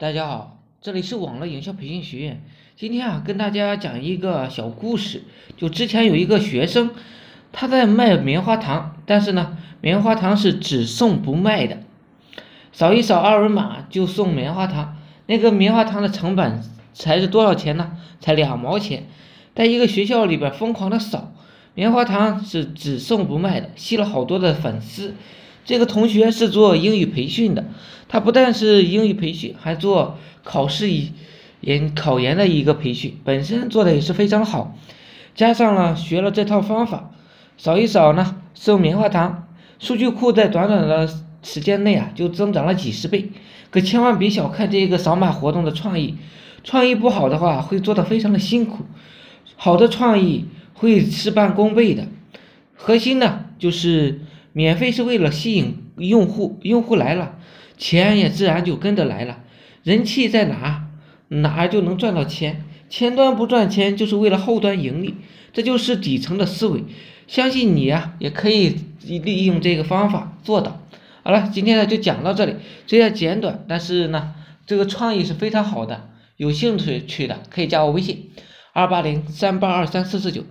大家好，这里是网络营销培训学院。今天啊，跟大家讲一个小故事。就之前有一个学生，他在卖棉花糖，但是呢，棉花糖是只送不卖的。扫一扫二维码就送棉花糖，那个棉花糖的成本才是多少钱呢？才两毛钱。在一个学校里边疯狂的扫棉花糖，是只送不卖的，吸了好多的粉丝。这个同学是做英语培训的，他不但是英语培训，还做考试一研考研的一个培训，本身做的也是非常好。加上了学了这套方法，扫一扫呢，送棉花糖，数据库在短短的时间内啊，就增长了几十倍。可千万别小看这个扫码活动的创意，创意不好的话，会做的非常的辛苦；好的创意会事半功倍的。核心呢，就是。免费是为了吸引用户，用户来了，钱也自然就跟着来了。人气在哪，哪就能赚到钱。前端不赚钱，就是为了后端盈利，这就是底层的思维。相信你呀，也可以利用这个方法做到。好了，今天呢就讲到这里，虽然简短，但是呢这个创意是非常好的。有兴趣去的可以加我微信：二八零三八二三四四九。